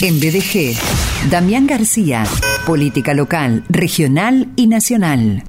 En BDG, Damián García, política local, regional y nacional.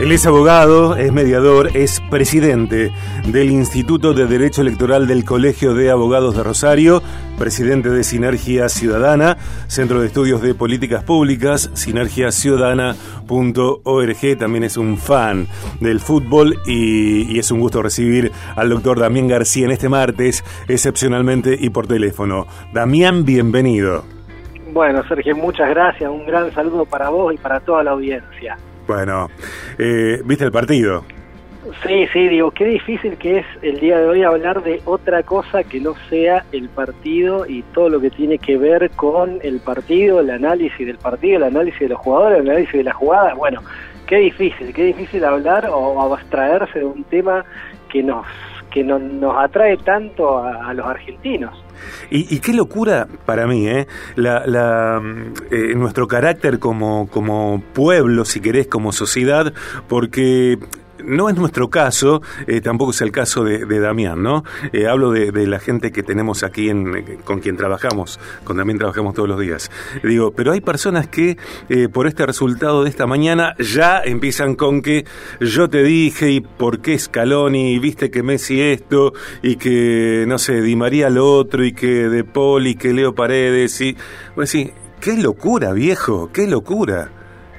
Él es abogado, es mediador, es presidente del Instituto de Derecho Electoral del Colegio de Abogados de Rosario, presidente de Sinergia Ciudadana, Centro de Estudios de Políticas Públicas, sinergiaciudadana.org. También es un fan del fútbol y, y es un gusto recibir al doctor Damián García en este martes, excepcionalmente y por teléfono. Damián, bienvenido. Bueno, Sergio, muchas gracias. Un gran saludo para vos y para toda la audiencia. Bueno, eh, ¿viste el partido? Sí, sí, digo, qué difícil que es el día de hoy hablar de otra cosa que no sea el partido y todo lo que tiene que ver con el partido, el análisis del partido, el análisis de los jugadores, el análisis de las jugadas. Bueno, qué difícil, qué difícil hablar o abstraerse de un tema que nos que no, nos atrae tanto a, los argentinos. Y, y, qué locura para mí, ¿eh? La, la, eh, nuestro carácter como, como pueblo, si querés, como sociedad, porque no es nuestro caso, eh, tampoco es el caso de, de Damián, ¿no? Eh, hablo de, de, la gente que tenemos aquí en, con quien trabajamos, con Damián trabajamos todos los días. Digo, pero hay personas que eh, por este resultado de esta mañana ya empiezan con que yo te dije y por qué Scaloni, y viste que Messi esto y que, no sé, Di María lo otro y que De Paul y que Leo Paredes y... Pues sí, qué locura, viejo, qué locura.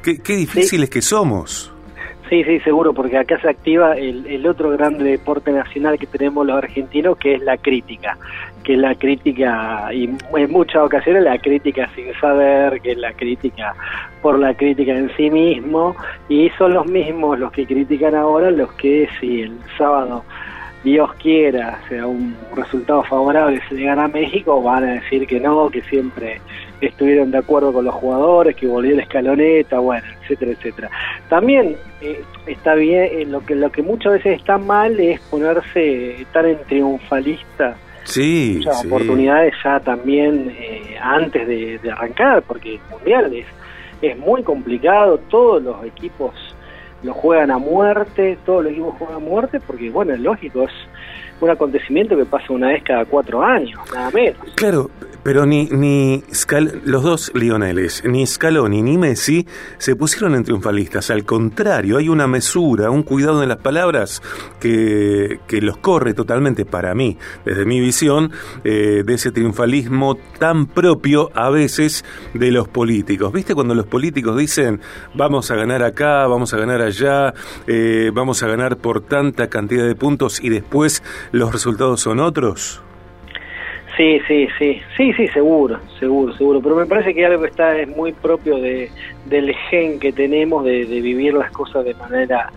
Qué, qué difíciles sí. que somos. Sí, sí, seguro, porque acá se activa el, el, otro gran deporte nacional que tenemos los argentinos, que es la crítica, que es la crítica, y en muchas ocasiones la crítica sin saber, que es la crítica por la crítica en sí mismo, y son los mismos los que critican ahora los que si el sábado Dios quiera, sea un resultado favorable, se le gana a México, van a decir que no, que siempre estuvieron de acuerdo con los jugadores, que volvió la escaloneta, bueno, etcétera, etcétera. También eh, está bien, eh, lo que lo que muchas veces está mal es ponerse, estar en triunfalista. Sí, muchas sí. oportunidades ya también eh, antes de, de, arrancar, porque el mundial es, es muy complicado, todos los equipos lo juegan a muerte, todos los equipos juegan a muerte, porque bueno, es lógico, es un acontecimiento que pasa una vez cada cuatro años, nada menos. Claro, pero ni, ni Scal los dos Lioneles, ni Scaloni ni Messi se pusieron en triunfalistas. Al contrario, hay una mesura, un cuidado en las palabras que, que los corre totalmente para mí, desde mi visión, eh, de ese triunfalismo tan propio a veces de los políticos. ¿Viste cuando los políticos dicen vamos a ganar acá, vamos a ganar allá, eh, vamos a ganar por tanta cantidad de puntos y después los resultados son otros? Sí, sí, sí, sí, sí, seguro, seguro, seguro, pero me parece que algo está es muy propio de, del gen que tenemos de, de, vivir las cosas de manera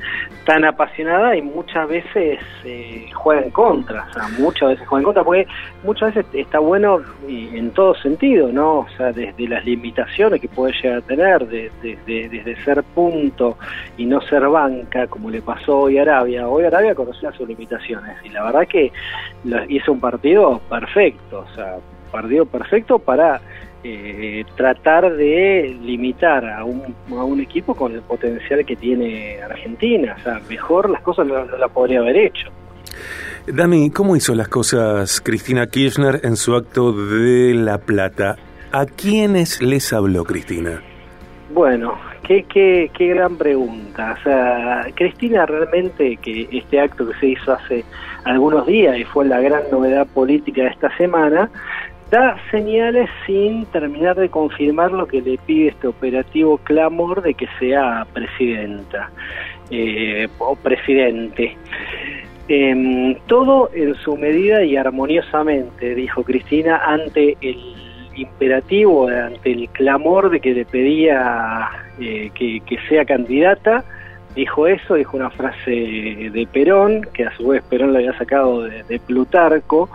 tan apasionada y muchas veces eh, juega en contra, o sea, muchas veces juega en contra, porque muchas veces está bueno y en todo sentido, ¿no? O sea, desde las limitaciones que puede llegar a tener, desde, desde, desde ser punto y no ser banca, como le pasó hoy a Arabia, hoy Arabia conocía sus limitaciones y la verdad que hizo un partido perfecto, o sea, partido perfecto para eh, tratar de limitar a un, a un equipo con el potencial que tiene Argentina. O sea, mejor las cosas no, no la podría haber hecho. Dami, ¿cómo hizo las cosas Cristina Kirchner en su acto de La Plata? ¿A quiénes les habló Cristina? Bueno, qué, qué, gran pregunta. O sea, Cristina realmente, que este acto que se hizo hace algunos días y fue la gran novedad política de esta semana, da señales sin terminar de confirmar lo que le pide este operativo clamor de que sea presidenta eh, o presidente. Eh, todo en su medida y armoniosamente, dijo Cristina, ante el imperativo, ante el clamor de que le pedía eh, que, sea candidata, dijo eso, dijo una frase de Perón, que a su vez Perón lo había sacado de, de Plutarco,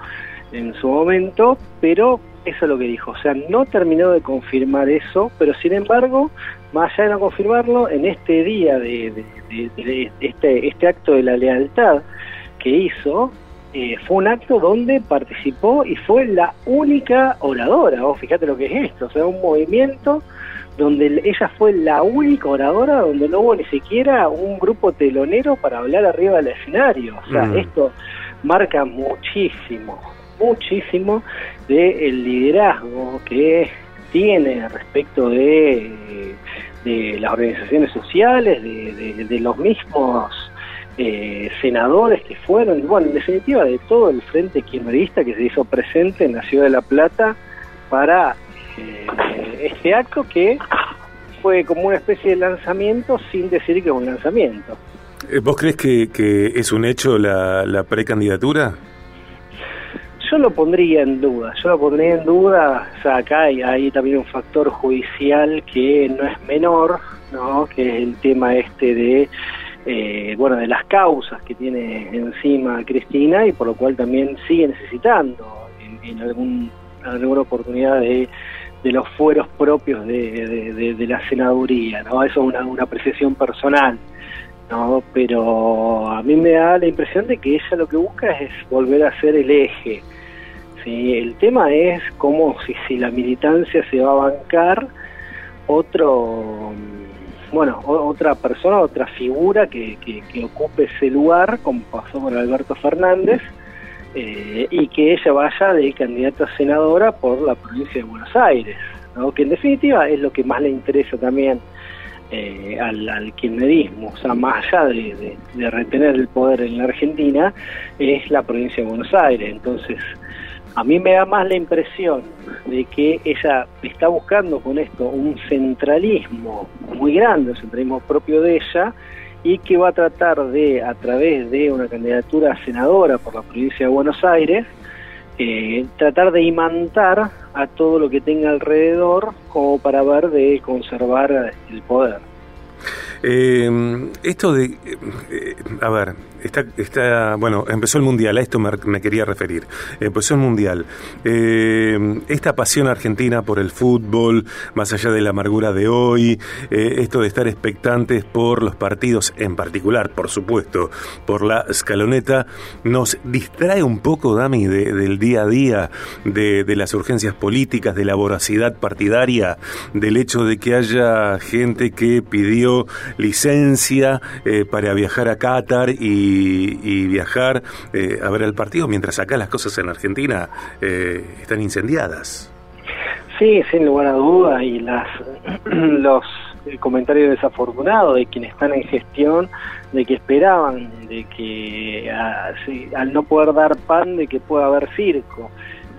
en su momento, pero eso es lo que dijo. O sea, no terminó de confirmar eso, pero sin embargo, más allá de no confirmarlo, en este día de, de, de, de este, este acto de la lealtad que hizo, eh, fue un acto donde participó y fue la única oradora. Vos fíjate lo que es esto, o sea, un movimiento donde ella fue la única oradora, donde no hubo ni siquiera un grupo telonero para hablar arriba del escenario. O sea, mm. esto marca muchísimo muchísimo del liderazgo que tiene respecto de, de las organizaciones sociales, de, los mismos eh, senadores que fueron, bueno, en definitiva de todo el frente kirchnerista que se hizo presente en la ciudad de La Plata para eh, este acto que fue como una especie de lanzamiento sin decir que es un lanzamiento. Eh, ¿Vos crees que, que es un hecho la, la precandidatura? Yo lo pondría en duda, yo lo pondría en duda, o sea, acá hay, también un factor judicial que no es menor, ¿no? que es el tema este de, eh, bueno, de las causas que tiene encima Cristina y por lo cual también sigue necesitando en, algún, alguna oportunidad de, de los fueros propios de, de, la senaduría, ¿no? Eso es una, una apreciación personal. ¿no? Pero a mí me da la impresión de que ella lo que busca es volver a ser el eje, ¿sí? El tema es cómo si, si la militancia se va a bancar otro, bueno, otra persona, otra figura que, que, ocupe ese lugar, como pasó con Alberto Fernández, eh, y que ella vaya de candidata a senadora por la provincia de Buenos Aires, ¿no? que en definitiva es lo que más le interesa también eh, al, al kirchnerismo, o sea, más allá de, de, retener el poder en la Argentina, es la provincia de Buenos Aires. Entonces, a mí me da más la impresión de que ella está buscando con esto un centralismo muy grande, un centralismo propio de ella, y que va a tratar de, a través de una candidatura senadora por la provincia de Buenos Aires, eh, tratar de imantar a todo lo que tenga alrededor como para ver de conservar el poder. Eh, esto de, eh, a ver, está, está, bueno, empezó el Mundial, a esto me, quería referir. Empezó el Mundial. Eh, esta pasión argentina por el fútbol, más allá de la amargura de hoy, eh, esto de estar expectantes por los partidos, en particular, por supuesto, por la escaloneta, nos distrae un poco, Dami, del día a día, de, de las urgencias políticas, de la voracidad partidaria, del hecho de que haya gente que pidió licencia eh, para viajar a Qatar y, viajar eh, a ver el partido, mientras acá las cosas en Argentina eh, están incendiadas. Sí, sin lugar a duda, y las los comentarios desafortunados de quienes están en gestión, de que esperaban, de que ah, al no poder dar pan, de que pueda haber circo.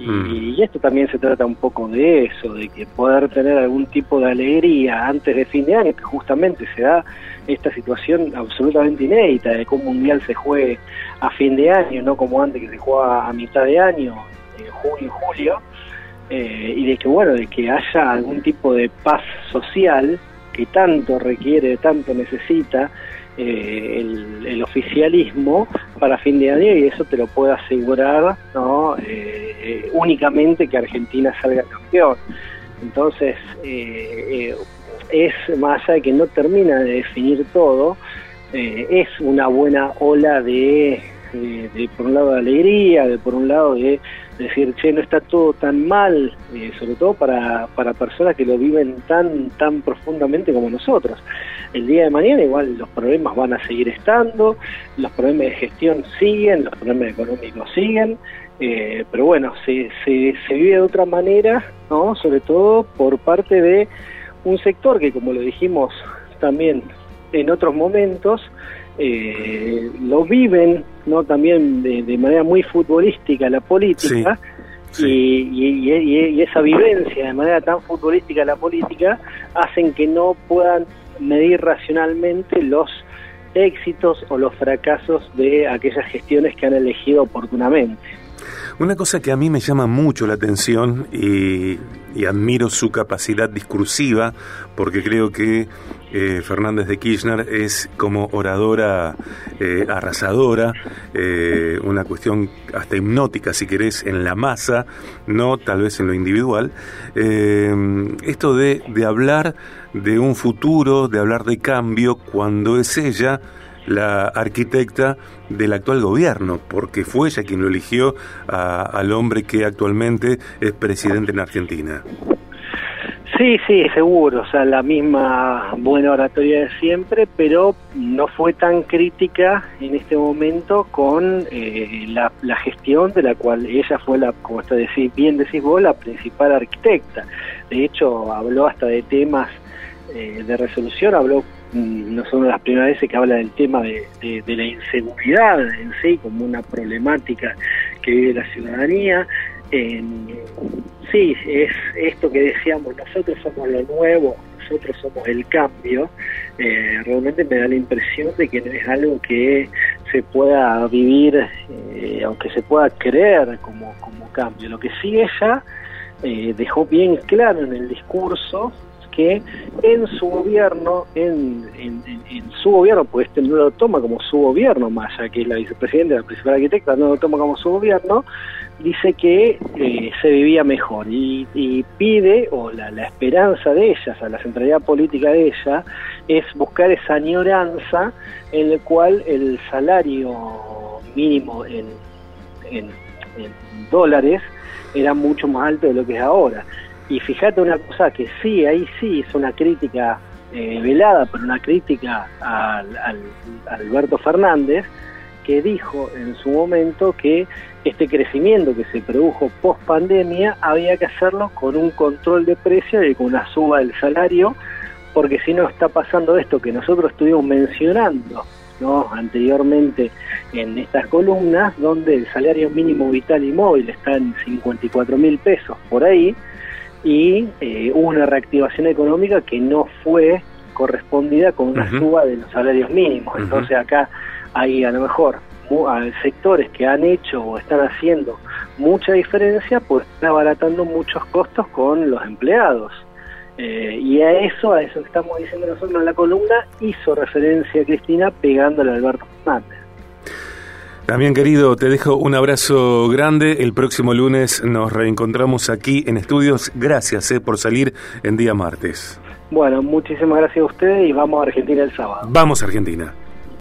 Mm. Y, esto también se trata un poco de eso, de que poder tener algún tipo de alegría antes de fin de año, que justamente se da esta situación absolutamente inédita de cómo un mundial se juegue a fin de año, no como antes que se juega a mitad de año, en junio julio, eh, y de que bueno, de que haya algún tipo de paz social que tanto requiere, tanto necesita, eh, el, oficialismo para fin de año y eso te lo puede asegurar ¿no? Eh, eh, únicamente que Argentina salga campeón. Entonces, es más allá de que no termina de definir todo, es una buena ola de, de, por un lado de alegría, de por un lado de decir, che, no está todo tan mal, sobre todo para, para personas que lo viven tan, tan profundamente como nosotros el día de mañana igual los problemas van a seguir estando, los problemas de gestión siguen, los problemas económicos siguen, eh, pero bueno, se, se, se, vive de otra manera, ¿no? sobre todo por parte de un sector que, como lo dijimos también en otros momentos, eh, lo viven no también de, manera muy futbolística la política. Y, y, y, esa vivencia de manera tan futbolística la política hacen que no puedan medir racionalmente los éxitos o los fracasos de aquellas gestiones que han elegido oportunamente. Una cosa que a mí me llama mucho la atención y, admiro su capacidad discursiva, porque creo que eh, Fernández de Kirchner es como oradora eh, arrasadora, eh, una cuestión hasta hipnótica, si querés, en la masa, no tal vez en lo individual. esto de, de hablar de un futuro, de hablar de cambio, cuando es ella la arquitecta del actual gobierno, porque fue ella quien lo eligió al hombre que actualmente es presidente en Argentina. Sí, sí, seguro, o sea, la misma buena oratoria de siempre, pero no fue tan crítica en este momento con eh, la, gestión de la cual ella fue la, como está decís, bien decís vos, la principal arquitecta. De hecho, habló hasta de temas eh, de resolución, habló, no son las primeras veces que habla del tema de, la inseguridad en sí, como una problemática que vive la ciudadanía. sí, es esto que decíamos, nosotros somos lo nuevo, nosotros somos el cambio, eh, realmente me da la impresión de que no es algo que se pueda vivir, eh, aunque se pueda creer como, como cambio. Lo que sí ella eh, dejó bien claro en el discurso que en su gobierno, en, en, su gobierno, pues este no lo toma como su gobierno, allá que es la vicepresidenta, la principal arquitecta, no lo toma como su gobierno, dice que eh, se vivía mejor y, pide, o la, esperanza de ellas, a la centralidad política de ella, es buscar esa añoranza en la cual el salario mínimo en, en, dólares era mucho más alto de lo que es ahora. Y fíjate una cosa que sí, ahí sí es una crítica eh, velada, pero una crítica al, al Alberto Fernández, que dijo en su momento que este crecimiento que se produjo post pandemia había que hacerlo con un control de precio y con una suba del salario, porque si no está pasando esto que nosotros estuvimos mencionando ¿no? anteriormente en estas columnas, donde el salario mínimo vital y móvil está en 54 mil pesos por ahí, y eh, hubo una reactivación económica que no fue correspondida con una suba de los salarios mínimos. Entonces acá hay a lo mejor sectores que han hecho o están haciendo mucha diferencia, pues están abaratando muchos costos con los empleados. Eh, y a eso, a eso que estamos diciendo nosotros en la columna, hizo referencia Cristina pegándole a Alberto Fernández. También querido, te dejo un abrazo grande. El próximo lunes nos reencontramos aquí en estudios. Gracias eh, por salir en día martes. Bueno, muchísimas gracias a ustedes y vamos a Argentina el sábado. Vamos a Argentina.